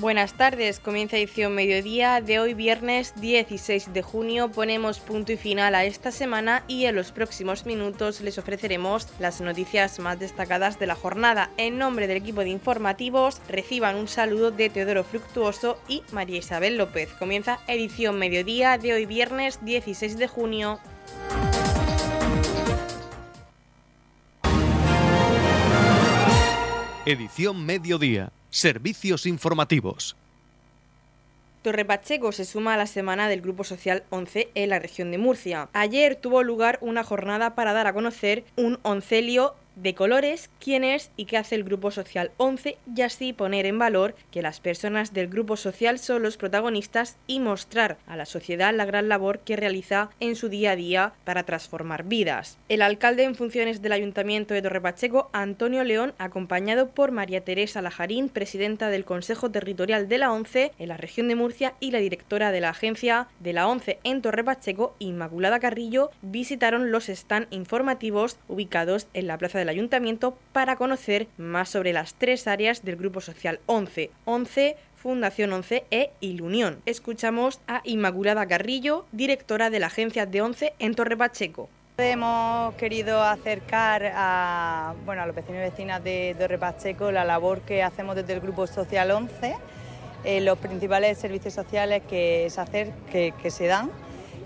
Buenas tardes, comienza edición mediodía de hoy viernes 16 de junio. Ponemos punto y final a esta semana y en los próximos minutos les ofreceremos las noticias más destacadas de la jornada. En nombre del equipo de informativos reciban un saludo de Teodoro Fructuoso y María Isabel López. Comienza edición mediodía de hoy viernes 16 de junio. Edición mediodía Servicios informativos. Torre Pacheco se suma a la semana del Grupo Social 11 en la región de Murcia. Ayer tuvo lugar una jornada para dar a conocer un oncelio de colores, quién es y qué hace el Grupo Social 11 y así poner en valor que las personas del Grupo Social son los protagonistas y mostrar a la sociedad la gran labor que realiza en su día a día para transformar vidas. El alcalde en funciones del Ayuntamiento de Torre Pacheco, Antonio León, acompañado por María Teresa Lajarín, presidenta del Consejo Territorial de la ONCE en la región de Murcia y la directora de la agencia de la ONCE en Torre Pacheco, Inmaculada Carrillo, visitaron los stand informativos ubicados en la Plaza de ayuntamiento para conocer más sobre las tres áreas del Grupo Social 11. 11 Fundación 11 e Ilunión. Escuchamos a Inmaculada Carrillo, directora de la agencia de 11 en Torre Pacheco. Hemos querido acercar a, bueno, a los vecinos y vecinas de Torre Pacheco la labor que hacemos desde el Grupo Social 11, eh, los principales servicios sociales que se, hacer, que, se dan,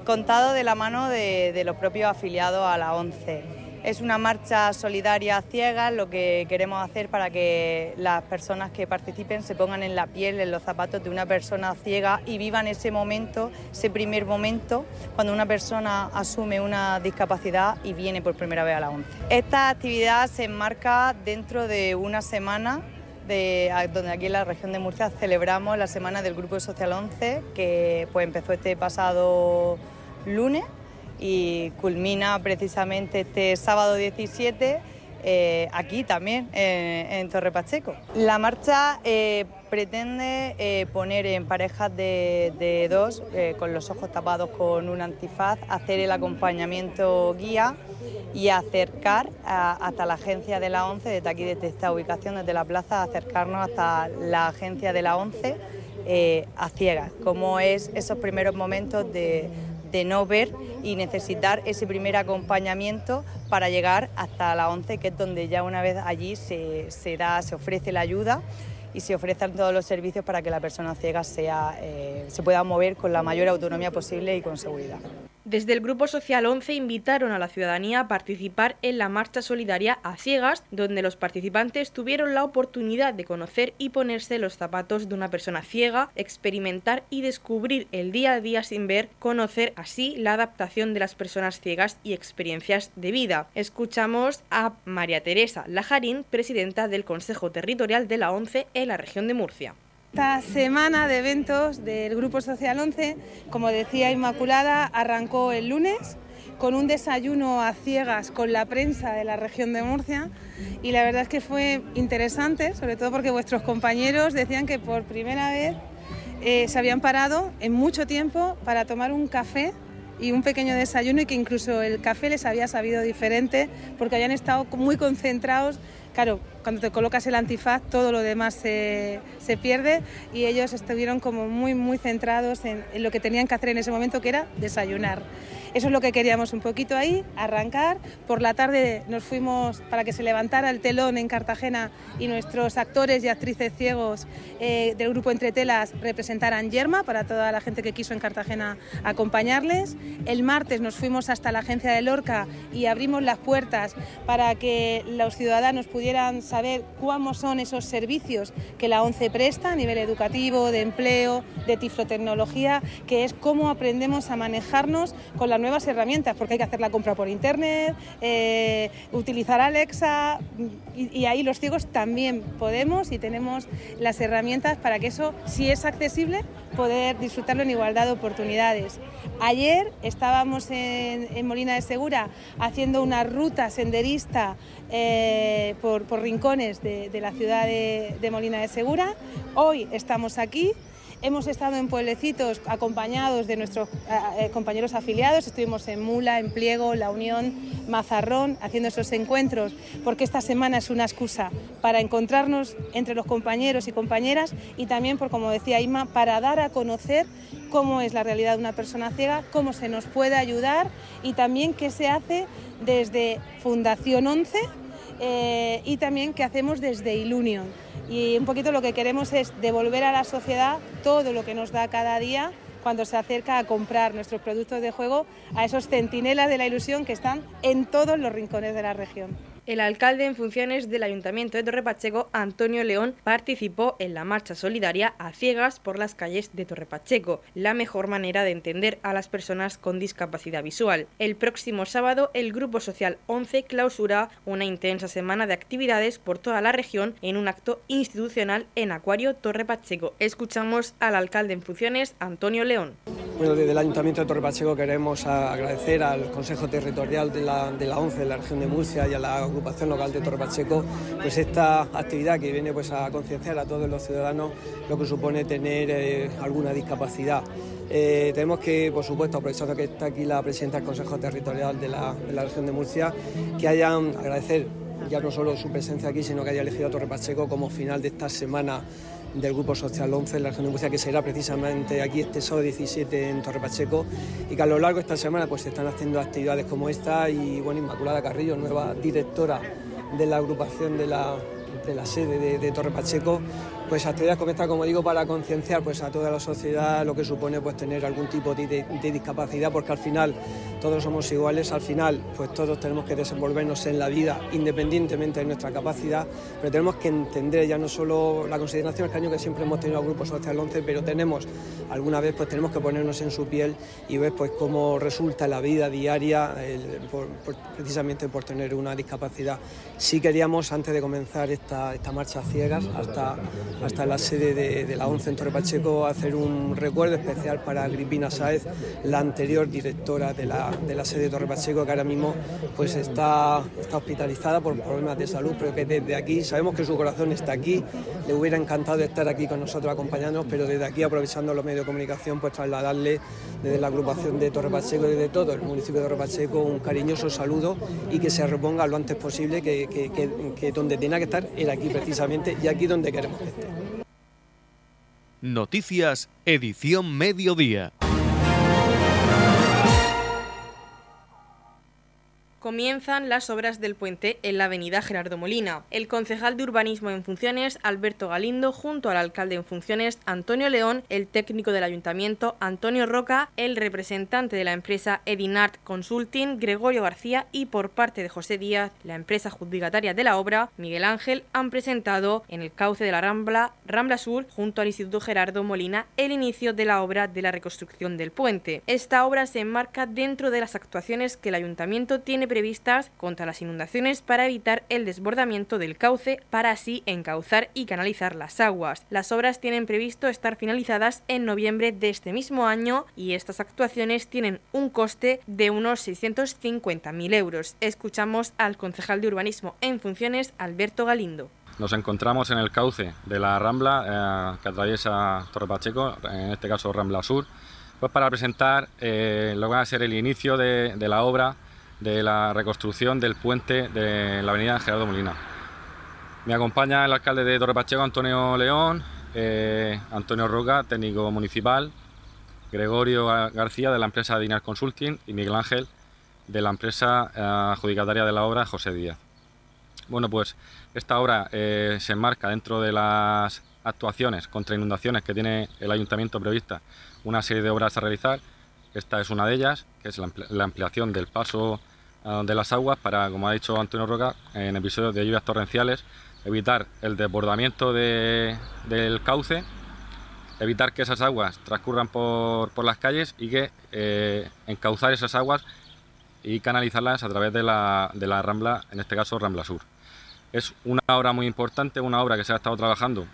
contado de la mano de, los propios afiliados a la 11. Es una marcha solidaria a ciegas, lo que queremos hacer para que las personas que participen se pongan en la piel, en los zapatos de una persona ciega y vivan ese momento, ese primer momento, cuando una persona asume una discapacidad y viene por primera vez a la ONCE. Esta actividad se enmarca dentro de una semana de, donde aquí en la región de Murcia celebramos la semana del Grupo Social 11, que pues, empezó este pasado lunes y culmina precisamente este sábado 17 eh, aquí también en Torre Pacheco. La marcha eh, pretende eh, poner en parejas de, dos, con los ojos tapados con un antifaz, hacer el acompañamiento guía y acercar hasta la agencia de la ONCE, desde aquí, desde esta ubicación, desde la plaza, acercarnos hasta la agencia de la ONCE a ciegas, como es esos primeros momentos de de no ver y necesitar ese primer acompañamiento para llegar hasta la 11, que es donde ya una vez allí se, da, se ofrece la ayuda y se ofrecen todos los servicios para que la persona ciega sea, eh, se pueda mover con la mayor autonomía posible y con seguridad. Desde el Grupo Social 11 invitaron a la ciudadanía a participar en la marcha solidaria a ciegas, donde los participantes tuvieron la oportunidad de conocer y ponerse los zapatos de una persona ciega, experimentar y descubrir el día a día sin ver, conocer así la adaptación de las personas ciegas y experiencias de vida. Escuchamos a María Teresa Lajarín, presidenta del Consejo Territorial de la ONCE en la región de Murcia. Esta semana de eventos del Grupo Social 11, como decía Inmaculada, arrancó el lunes con un desayuno a ciegas con la prensa de la región de Murcia. Y la verdad es que fue interesante, sobre todo porque vuestros compañeros decían que por primera vez eh, se habían parado en mucho tiempo para tomar un café y un pequeño desayuno y que incluso el café les había sabido diferente porque habían estado muy concentrados claro, cuando te colocas el antifaz todo lo demás se, pierde y ellos estuvieron como muy, muy centrados en, en, lo que tenían que hacer en ese momento, que era desayunar. Eso es lo que queríamos un poquito ahí, arrancar. Por la tarde nos fuimos para que se levantara el telón en Cartagena y nuestros actores y actrices ciegos eh, del grupo Entre Telas representaran Yerma para toda la gente que quiso en Cartagena acompañarles. El martes nos fuimos hasta la agencia de Lorca y abrimos las puertas para que los ciudadanos pudieran saber cómo son esos servicios que la ONCE presta a nivel educativo, de empleo, de tiflotecnología, que es cómo aprendemos a manejarnos con la nuevas herramientas, porque hay que hacer la compra por internet, eh, utilizar Alexa, y, ahí los ciegos también podemos y tenemos las herramientas para que eso, si es accesible, poder disfrutarlo en igualdad de oportunidades. Ayer estábamos en, Molina de Segura haciendo una ruta senderista eh, por, rincones de, la ciudad de Molina de Segura. Hoy estamos aquí Hemos estado en pueblecitos acompañados de nuestros eh, compañeros afiliados, estuvimos en Mula, en Pliego, La Unión, Mazarrón, haciendo esos encuentros, porque esta semana es una excusa para encontrarnos entre los compañeros y compañeras y también, por como decía Ima, para dar a conocer cómo es la realidad de una persona ciega, cómo se nos puede ayudar y también qué se hace desde Fundación 11 eh, y también qué hacemos desde Ilunion y un poquito lo que queremos es devolver a la sociedad todo lo que nos da cada día cuando se acerca a comprar nuestros productos de juego a esos centinelas de la ilusión que están en todos los rincones de la región. El alcalde en funciones del Ayuntamiento de Torre Pacheco, Antonio León, participó en la marcha solidaria a ciegas por las calles de Torre Pacheco, la mejor manera de entender a las personas con discapacidad visual. El próximo sábado, el Grupo Social 11 clausura una intensa semana de actividades por toda la región en un acto institucional en Acuario Torre Pacheco. Escuchamos al alcalde en funciones, Antonio León. Bueno, desde el Ayuntamiento de Torre Pacheco queremos agradecer al Consejo Territorial de la, de la ONCE de la región de Murcia y a la agrupación local de Torre Pacheco pues esta actividad que viene pues a concienciar a todos los ciudadanos lo que supone tener eh, alguna discapacidad. Eh, tenemos que, por supuesto, aprovechando que está aquí la presidenta del Consejo Territorial de la, de la región de Murcia, que hayan agradecer ya no solo su presencia aquí, sino que haya elegido a Torre Pacheco como final de esta semana del Grupo Social 11 en la Murcia, que será precisamente aquí este sábado 17 en Torre Pacheco, y que a lo largo de esta semana pues se están haciendo actividades como esta y bueno, Inmaculada Carrillo, nueva directora de la agrupación de la, de la sede de, de Torre Pacheco, pues actividades como esta, como digo, para concienciar pues, a toda la sociedad lo que supone pues, tener algún tipo de, discapacidad, porque al final todos somos iguales, al final pues todos tenemos que desenvolvernos en la vida independientemente de nuestra capacidad, pero tenemos que entender ya no solo la consideración el año que siempre hemos tenido al Grupo Social 11, pero tenemos alguna vez pues tenemos que ponernos en su piel y ver pues cómo resulta la vida diaria precisamente por tener una discapacidad. Sí queríamos antes de comenzar esta, esta marcha ciegas hasta hasta la sede de, la ONCE en Torre Pacheco hacer un recuerdo especial para Agripina Sáez, la anterior directora de la, de la sede de Torre Pacheco, que ahora mismo pues está, está hospitalizada por problemas de salud, pero que desde aquí sabemos que su corazón está aquí, le hubiera encantado estar aquí con nosotros acompañándonos, pero desde aquí aprovechando los medios de comunicación pues trasladarle desde la agrupación de Torre Pacheco y desde todo el municipio de Torre Pacheco un cariñoso saludo y que se reponga lo antes posible, que, que, que donde tenga que estar era aquí precisamente y aquí donde queremos que esté. Noticias, edición mediodía. Comienzan las obras del puente en la avenida Gerardo Molina. El concejal de urbanismo en funciones, Alberto Galindo, junto al alcalde en funciones, Antonio León, el técnico del ayuntamiento, Antonio Roca, el representante de la empresa Edinart Consulting, Gregorio García y por parte de José Díaz, la empresa judicataria de la obra, Miguel Ángel, han presentado en el cauce de la Rambla, Rambla Sur, junto al Instituto Gerardo Molina, el inicio de la obra de la reconstrucción del puente. Esta obra se enmarca dentro de las actuaciones que el ayuntamiento tiene previstas contra las inundaciones para evitar el desbordamiento del cauce para así encauzar y canalizar las aguas. Las obras tienen previsto estar finalizadas en noviembre de este mismo año y estas actuaciones tienen un coste de unos 650.000 euros. Escuchamos al concejal de urbanismo en funciones, Alberto Galindo. Nos encontramos en el cauce de la Rambla eh, que atraviesa Torre Pacheco, en este caso Rambla Sur, pues para presentar eh, lo que va a ser el inicio de, de la obra de la reconstrucción del puente de la avenida Gerardo Molina. Me acompaña el alcalde de Torre Pacheco, Antonio León, eh, Antonio Roca, técnico municipal, Gregorio García de la empresa Dinar Consulting y Miguel Ángel de la empresa eh, adjudicataria de la obra José Díaz. Bueno, pues esta obra eh, se enmarca dentro de las actuaciones contra inundaciones que tiene el ayuntamiento prevista, una serie de obras a realizar. Esta es una de ellas, que es la ampliación del paso de las aguas para, como ha dicho Antonio Roca, en episodios de lluvias torrenciales, evitar el desbordamiento del cauce, evitar que esas aguas transcurran por, las calles y que eh, encauzar esas aguas y canalizarlas a través de la, de la Rambla, en este caso Rambla Sur. Es una obra muy importante, una obra que se ha estado trabajando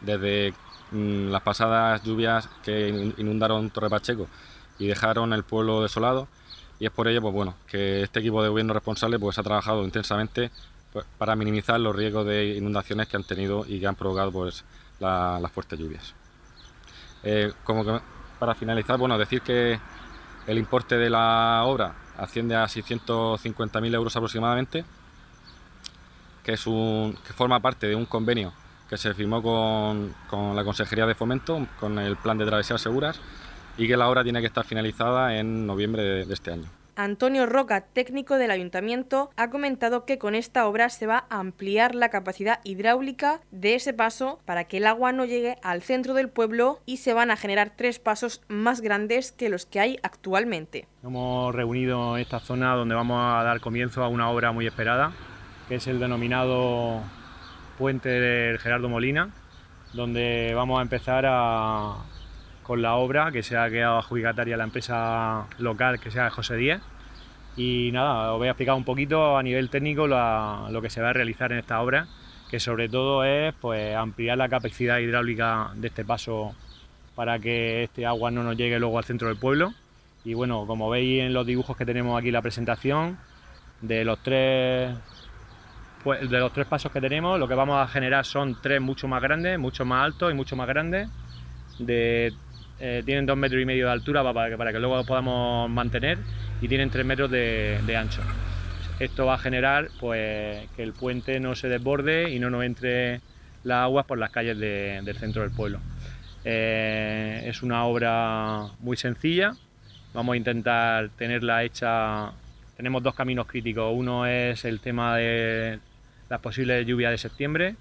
desde mm, las pasadas lluvias que inundaron Torre Pacheco y dejaron el pueblo desolado y es por ello pues bueno que este equipo de gobierno responsable pues ha trabajado intensamente pues, para minimizar los riesgos de inundaciones que han tenido y que han provocado pues las fuertes lluvias. Eh, como para finalizar, bueno, decir que el importe de la obra asciende a 650.000 euros aproximadamente, que, es un, que forma parte de un convenio que se firmó con, con la Consejería de Fomento, con el Plan de Travesías Seguras, y que la obra tiene que estar finalizada en noviembre de este año. Antonio Roca, técnico del ayuntamiento, ha comentado que con esta obra se va a ampliar la capacidad hidráulica de ese paso para que el agua no llegue al centro del pueblo y se van a generar tres pasos más grandes que los que hay actualmente. Hemos reunido en esta zona donde vamos a dar comienzo a una obra muy esperada, que es el denominado Puente del Gerardo Molina, donde vamos a empezar a, con la obra que se ha quedado adjudicataria la empresa local que sea José Díez. Y nada, os voy a explicar un poquito a nivel técnico lo que se va a realizar en esta obra, que sobre todo es pues, ampliar la capacidad hidráulica de este paso para que este agua no nos llegue luego al centro del pueblo. Y bueno, como veis en los dibujos que tenemos aquí la presentación, de los tres pues, de los tres pasos que tenemos, lo que vamos a generar son tres mucho más grandes, mucho más altos y mucho más grandes, de eh, tienen dos metros y medio de altura para que, para que luego lo podamos mantener y tienen tres metros de, ancho. Esto va a generar pues, que el puente no se desborde y no nos entre las aguas por las calles del centro del pueblo. Eh, es una obra muy sencilla, vamos a intentar tenerla hecha, tenemos dos caminos críticos, uno es el tema de las posibles lluvias de septiembre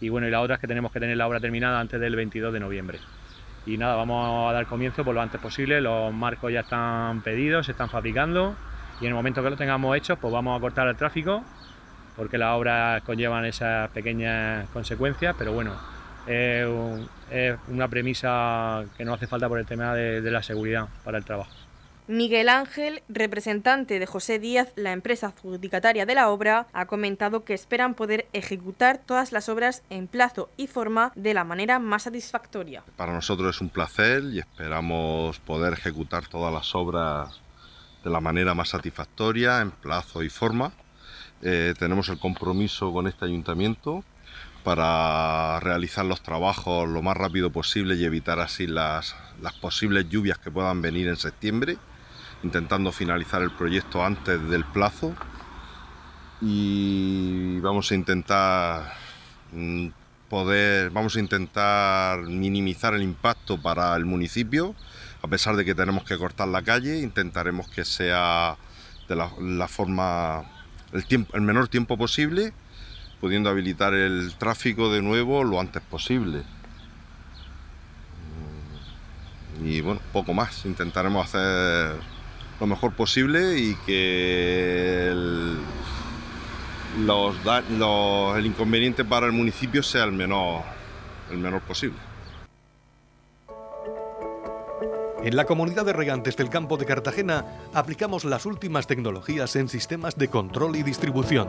y bueno, y la otra es que tenemos que tener la obra terminada antes del 22 de noviembre y nada, vamos a dar comienzo por lo antes posible, los marcos ya están pedidos, se están fabricando. Y en el momento que lo tengamos hecho pues vamos a cortar el tráfico porque las obras conllevan esas pequeñas consecuencias, pero bueno, es, una premisa que no hace falta por el tema de la seguridad para el trabajo. Miguel Ángel, representante de José Díaz, la empresa adjudicataria de la obra, ha comentado que esperan poder ejecutar todas las obras en plazo y forma de la manera más satisfactoria. Para nosotros es un placer y esperamos poder ejecutar todas las obras de la manera más satisfactoria, en plazo y forma. Eh, tenemos el compromiso con este ayuntamiento para realizar los trabajos lo más rápido posible y evitar así las, las posibles lluvias que puedan venir en septiembre intentando finalizar el proyecto antes del plazo. Y vamos a intentar mm, poder, vamos a intentar minimizar el impacto para el municipio, a pesar de que tenemos que cortar la calle, intentaremos que sea de la, forma, el, tiempo, el menor tiempo posible, pudiendo habilitar el tráfico de nuevo lo antes posible. Mm, y bueno, poco más, intentaremos hacer lo mejor posible y que el, los, el inconveniente para el municipio sea el menor, el menor posible. En la comunidad de regantes del campo de Cartagena aplicamos las últimas tecnologías en sistemas de control y distribución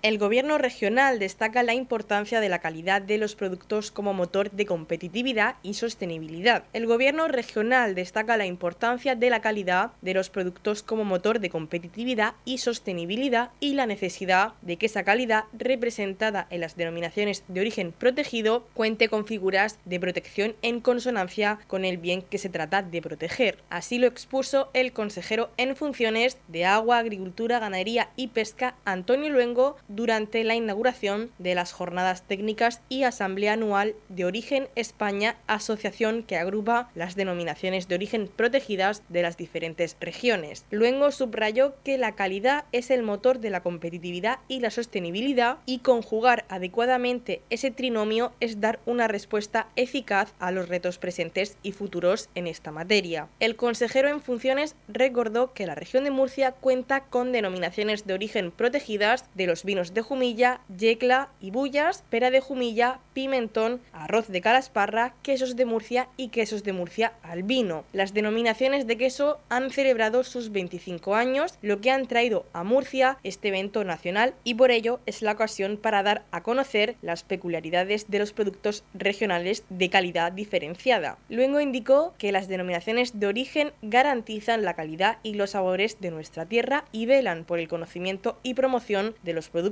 El Gobierno regional destaca la importancia de la calidad de los productos como motor de competitividad y sostenibilidad. El Gobierno regional destaca la importancia de la calidad de los productos como motor de competitividad y sostenibilidad y la necesidad de que esa calidad representada en las denominaciones de origen protegido cuente con figuras de protección en consonancia con el bien que se trata de proteger. Así lo expuso el consejero en funciones de Agua, Agricultura, Ganadería y Pesca, Antonio Luengo, durante la inauguración de las jornadas técnicas y asamblea anual de Origen España, asociación que agrupa las denominaciones de origen protegidas de las diferentes regiones. Luego subrayó que la calidad es el motor de la competitividad y la sostenibilidad y conjugar adecuadamente ese trinomio es dar una respuesta eficaz a los retos presentes y futuros en esta materia. El consejero en funciones recordó que la región de Murcia cuenta con denominaciones de origen protegidas de los vinos de Jumilla, Yecla y Bullas, pera de Jumilla, pimentón, arroz de Calasparra, quesos de Murcia y quesos de Murcia al vino. Las denominaciones de queso han celebrado sus 25 años, lo que han traído a Murcia este evento nacional y por ello es la ocasión para dar a conocer las peculiaridades de los productos regionales de calidad diferenciada. Luego indicó que las denominaciones de origen garantizan la calidad y los sabores de nuestra tierra y velan por el conocimiento y promoción de los productos,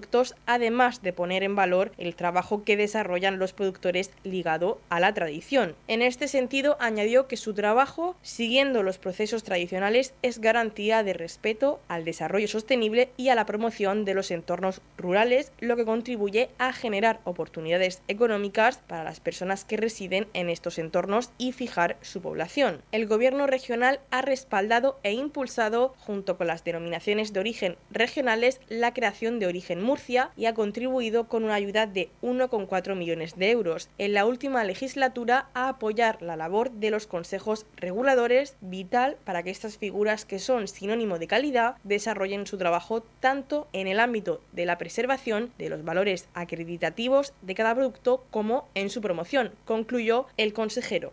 además de poner en valor el trabajo que desarrollan los productores ligado a la tradición. En este sentido, añadió que su trabajo, siguiendo los procesos tradicionales, es garantía de respeto al desarrollo sostenible y a la promoción de los entornos rurales, lo que contribuye a generar oportunidades económicas para las personas que residen en estos entornos y fijar su población. El gobierno regional ha respaldado e impulsado, junto con las denominaciones de origen regionales, la creación de Origen Murcia y ha contribuido con una ayuda de 1,4 millones de euros en la última legislatura a apoyar la labor de los consejos reguladores, vital para que estas figuras que son sinónimo de calidad desarrollen su trabajo tanto en el ámbito de la preservación de los valores acreditativos de cada producto como en su promoción, concluyó el consejero.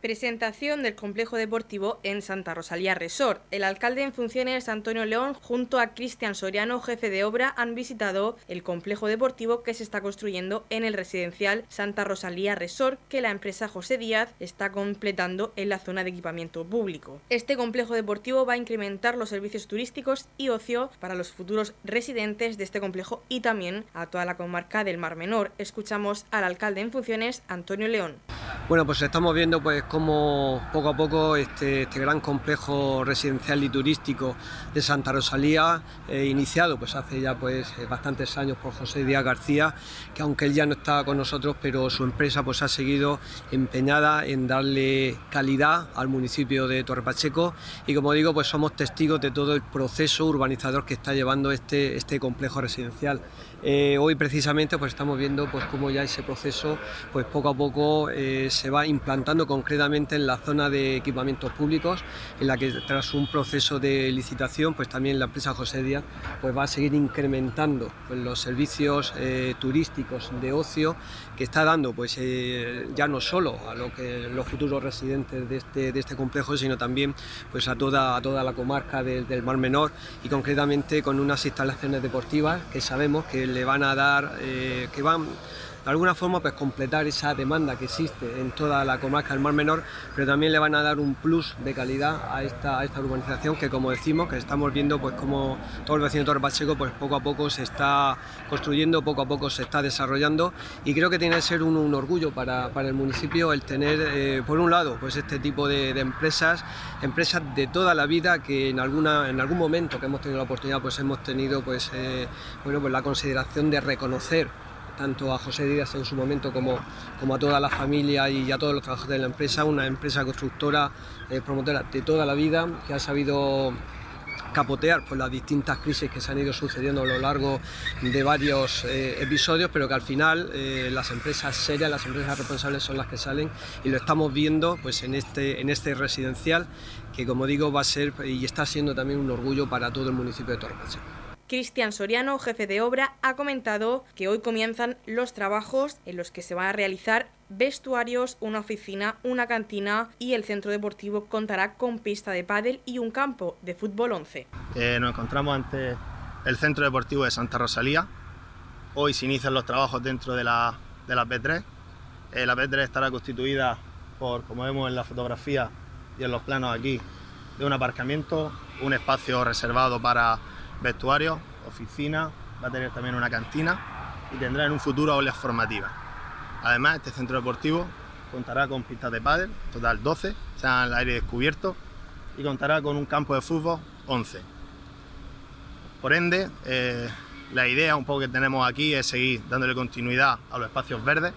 Presentación del complejo deportivo en Santa Rosalía Resort. El alcalde en funciones Antonio León junto a Cristian Soriano, jefe de obra, han visitado el complejo deportivo que se está construyendo en el residencial Santa Rosalía Resort que la empresa José Díaz está completando en la zona de equipamiento público. Este complejo deportivo va a incrementar los servicios turísticos y ocio para los futuros residentes de este complejo y también a toda la comarca del Mar Menor. Escuchamos al alcalde en funciones Antonio León. Bueno, pues estamos viendo pues cómo poco a poco este, este, gran complejo residencial y turístico de Santa Rosalía, eh, iniciado pues hace ya pues eh, bastantes años por José Díaz García, que aunque él ya no estaba con nosotros, pero su empresa pues ha seguido empeñada en darle calidad al municipio de Torre Pacheco y como digo pues somos testigos de todo el proceso urbanizador que está llevando este, este complejo residencial. Eh, hoy precisamente pues estamos viendo pues cómo ya ese proceso pues poco a poco se va implantando concretamente en la zona de equipamientos públicos, en la que tras un proceso de licitación, pues también la empresa José pues va a seguir incrementando pues, los servicios eh, turísticos de ocio que está dando pues eh, ya no solo a lo que los futuros residentes de este, de este complejo, sino también pues a toda, a toda la comarca del Mar Menor y concretamente con unas instalaciones deportivas que sabemos que le van a dar, eh, que van de alguna forma pues completar esa demanda que existe en toda la comarca del Mar Menor, pero también le van a dar un plus de calidad a esta, esta urbanización que como decimos, que estamos viendo pues como todo el vecino Torre Pacheco pues poco a poco se está construyendo, poco a poco se está desarrollando y creo que tiene que ser un, orgullo para, el municipio el tener eh, por un lado pues este tipo de, empresas, empresas de toda la vida que en alguna en algún momento que hemos tenido la oportunidad pues hemos tenido pues eh, bueno pues la consideración de reconocer tanto a José Díaz en su momento como, como a toda la familia y a todos los trabajadores de la empresa, una empresa constructora, eh, promotora de toda la vida, que ha sabido capotear por las distintas crisis que se han ido sucediendo a lo largo de varios eh, episodios, pero que al final eh, las empresas serias, las empresas responsables son las que salen y lo estamos viendo pues en este, en este residencial que como digo va a ser y está siendo también un orgullo para todo el municipio de Torre Cristian Soriano, jefe de obra, ha comentado que hoy comienzan los trabajos en los que se van a realizar vestuarios, una oficina, una cantina y el centro deportivo contará con pista de pádel y un campo de fútbol 11. Eh, nos encontramos ante el centro deportivo de Santa Rosalía. Hoy se inician los trabajos dentro de la, de la P3. Eh, la P3 estará constituida por, como vemos en la fotografía y en los planos aquí, de un aparcamiento, un espacio reservado para vestuario, oficina, va a tener también una cantina y tendrá en un futuro aulas formativas. Además, este centro deportivo contará con pistas de pádel, total 12, sea al aire descubierto, y contará con un campo de fútbol 11. Por ende, eh, la idea un poco que tenemos aquí es seguir dándole continuidad a los espacios verdes,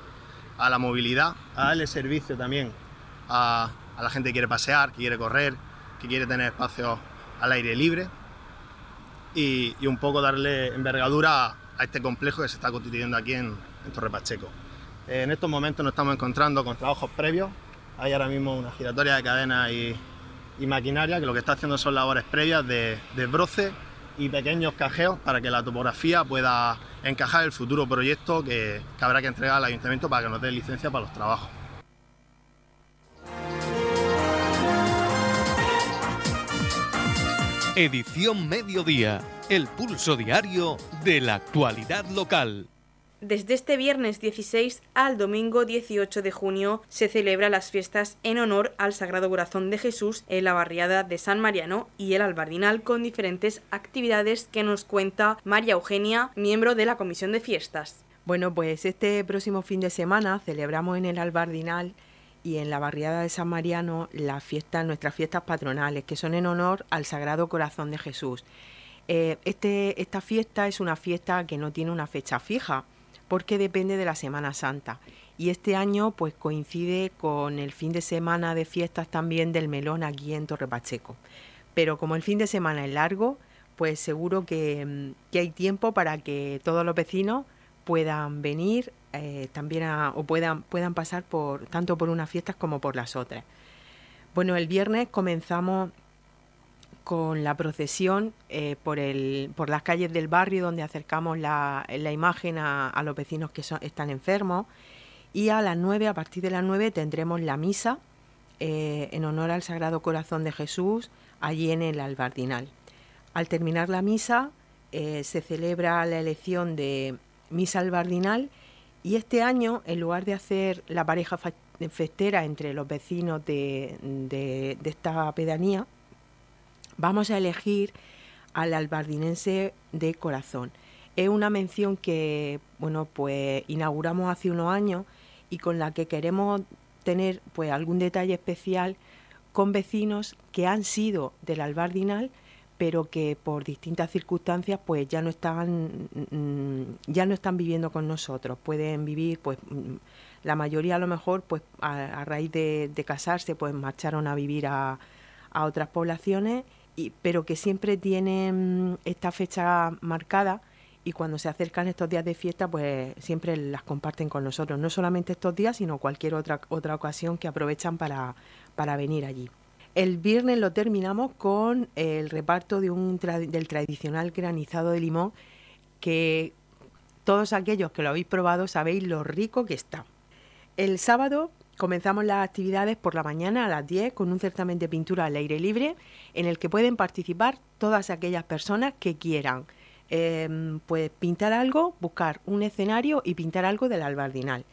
a la movilidad, a darle servicio también a la gente que quiere pasear, que quiere correr, que quiere tener espacios al aire libre y, un poco darle envergadura a este complejo que se está constituyendo aquí en, Torre Pacheco. En estos momentos nos estamos encontrando con trabajos previos. Hay ahora mismo una giratoria de cadenas y, maquinaria que lo que está haciendo son labores previas de, de broce y pequeños cajeos para que la topografía pueda encajar el futuro proyecto que, que habrá que entregar al ayuntamiento para que nos dé licencia para los trabajos. Edición Mediodía, el pulso diario de la actualidad local. Desde este viernes 16 al domingo 18 de junio se celebran las fiestas en honor al Sagrado Corazón de Jesús en la barriada de San Mariano y el Albardinal con diferentes actividades que nos cuenta María Eugenia, miembro de la Comisión de Fiestas. Bueno, pues este próximo fin de semana celebramos en el Albardinal y en la barriada de San Mariano las fiestas, nuestras fiestas patronales, que son en honor al Sagrado Corazón de Jesús. Eh, este, esta fiesta es una fiesta que no tiene una fecha fija, porque depende de la Semana Santa. Y este año pues coincide con el fin de semana de fiestas también del melón aquí en Torre Pacheco. Pero como el fin de semana es largo, pues seguro que, mm, que hay tiempo para que todos los vecinos puedan venir eh, también o puedan, puedan pasar por tanto por unas fiestas como por las otras. Bueno, el viernes comenzamos con la procesión eh, por, el, por las calles del barrio donde acercamos la, la imagen a, los vecinos que están enfermos y a las 9, a partir de las 9 tendremos la misa eh, en honor al Sagrado Corazón de Jesús allí en el Albardinal. Al terminar la misa se celebra la elección de misa albardinal y este año, en lugar de hacer la pareja festera entre los vecinos de, esta pedanía, vamos a elegir al albardinense de corazón. Es una mención que, bueno, pues inauguramos hace unos años y con la que queremos tener pues algún detalle especial con vecinos que han sido del albardinal pero que por distintas circunstancias pues ya no están mm, ya no están viviendo con nosotros. Pueden vivir pues mm, la mayoría a lo mejor pues a, raíz de, casarse pues marcharon a vivir a, otras poblaciones y, pero que siempre tienen esta fecha marcada y cuando se acercan estos días de fiesta pues siempre las comparten con nosotros. No solamente estos días sino cualquier otra otra ocasión que aprovechan para para venir allí el viernes lo terminamos con el reparto de un del tradicional granizado de limón que todos aquellos que lo habéis probado sabéis lo rico que está. El sábado comenzamos las actividades por la mañana a las 10 con un certamen de pintura al aire libre en el que pueden participar todas aquellas personas que quieran em, pues pintar algo, buscar un escenario y pintar algo del albardinal.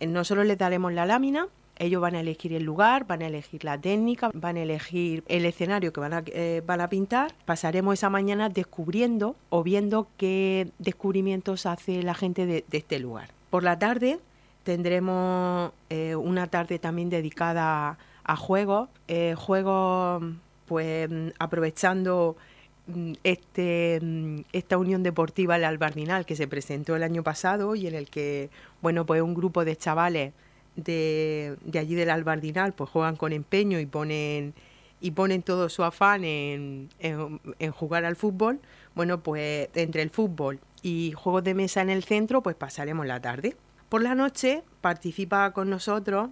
Eh, no solo les daremos la lámina, ellos van a elegir el lugar, van a elegir la técnica, van a elegir el escenario que van a, eh, van a pintar. Pasaremos esa mañana descubriendo o viendo qué descubrimientos hace la gente de, este lugar. Por la tarde tendremos eh, una tarde también dedicada a juegos, eh, juegos pues aprovechando mm, este, mm, esta unión deportiva el Albardinal que se presentó el año pasado y en el que bueno pues un grupo de chavales de, allí del Albardinal pues juegan con empeño y ponen y ponen todo su afán en, en, jugar al fútbol, bueno, pues entre el fútbol y juegos de mesa en el centro, pues pasaremos la tarde. Por la noche participa con nosotros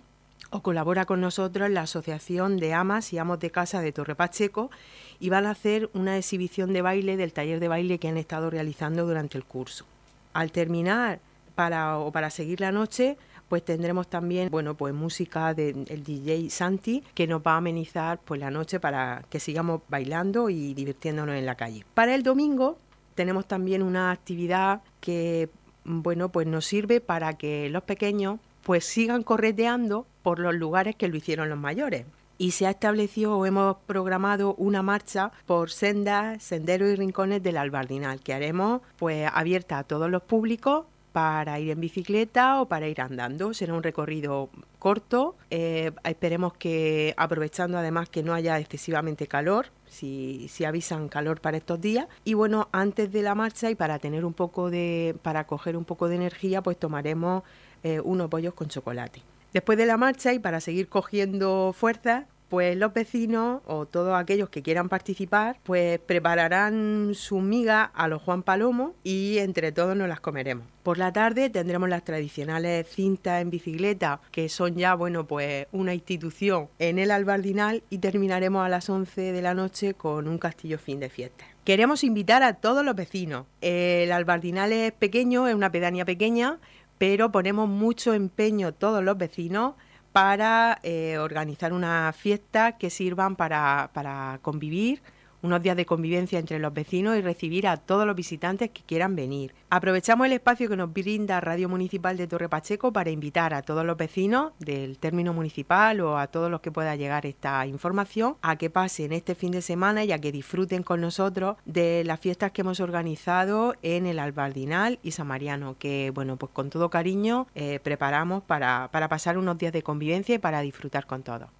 o colabora con nosotros la Asociación de Amas y Amos de Casa de Torre Pacheco y van a hacer una exhibición de baile del taller de baile que han estado realizando durante el curso. Al terminar para, o para seguir la noche, pues tendremos también, bueno, pues música del DJ Santi que nos va a amenizar pues la noche para que sigamos bailando y divirtiéndonos en la calle. Para el domingo tenemos también una actividad que, bueno, pues nos sirve para que los pequeños pues sigan correteando por los lugares que lo hicieron los mayores y se ha establecido o hemos programado una marcha por sendas, senderos y rincones del Albardinal que haremos pues abierta a todos los públicos para ir en bicicleta o para ir andando. Será un recorrido corto. Eh, esperemos que aprovechando además que no haya excesivamente calor, si, si, avisan calor para estos días. Y bueno, antes de la marcha y para tener un poco de, para coger un poco de energía, pues tomaremos eh, unos bollos con chocolate. Después de la marcha y para seguir cogiendo fuerza, pues los vecinos o todos aquellos que quieran participar, pues prepararán su miga a los Juan Palomo y entre todos nos las comeremos. Por la tarde tendremos las tradicionales cintas en bicicleta, que son ya, bueno, pues una institución en el Albardinal y terminaremos a las 11 de la noche con un castillo fin de fiesta. Queremos invitar a todos los vecinos. El Albardinal es pequeño, es una pedanía pequeña, pero ponemos mucho empeño todos los vecinos para eh, organizar una fiesta que sirvan para, para convivir unos días de convivencia entre los vecinos y recibir a todos los visitantes que quieran venir. Aprovechamos el espacio que nos brinda Radio Municipal de Torre Pacheco para invitar a todos los vecinos del término municipal o a todos los que pueda llegar esta información a que pasen este fin de semana y a que disfruten con nosotros de las fiestas que hemos organizado en el Albardinal y San Mariano, que bueno, pues con todo cariño eh, preparamos para, para pasar unos días de convivencia y para disfrutar con todos.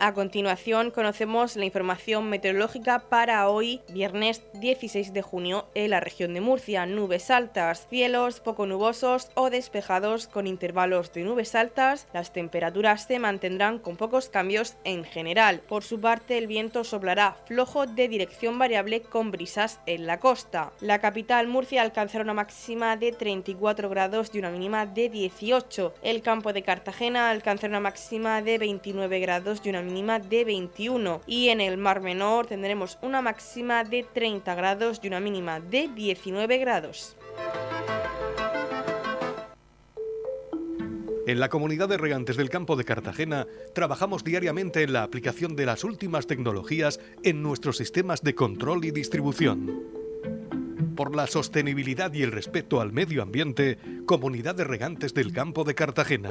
A continuación conocemos la información meteorológica para hoy, viernes 16 de junio, en la región de Murcia. Nubes altas, cielos poco nubosos o despejados con intervalos de nubes altas. Las temperaturas se mantendrán con pocos cambios en general. Por su parte, el viento soplará flojo de dirección variable con brisas en la costa. La capital Murcia alcanzará una máxima de 34 grados y una mínima de 18. El campo de Cartagena alcanzará una máxima de 29 grados y una de 21 y en el Mar Menor tendremos una máxima de 30 grados y una mínima de 19 grados. En la comunidad de regantes del campo de Cartagena trabajamos diariamente en la aplicación de las últimas tecnologías en nuestros sistemas de control y distribución. Por la sostenibilidad y el respeto al medio ambiente, Comunidad de Regantes del Campo de Cartagena.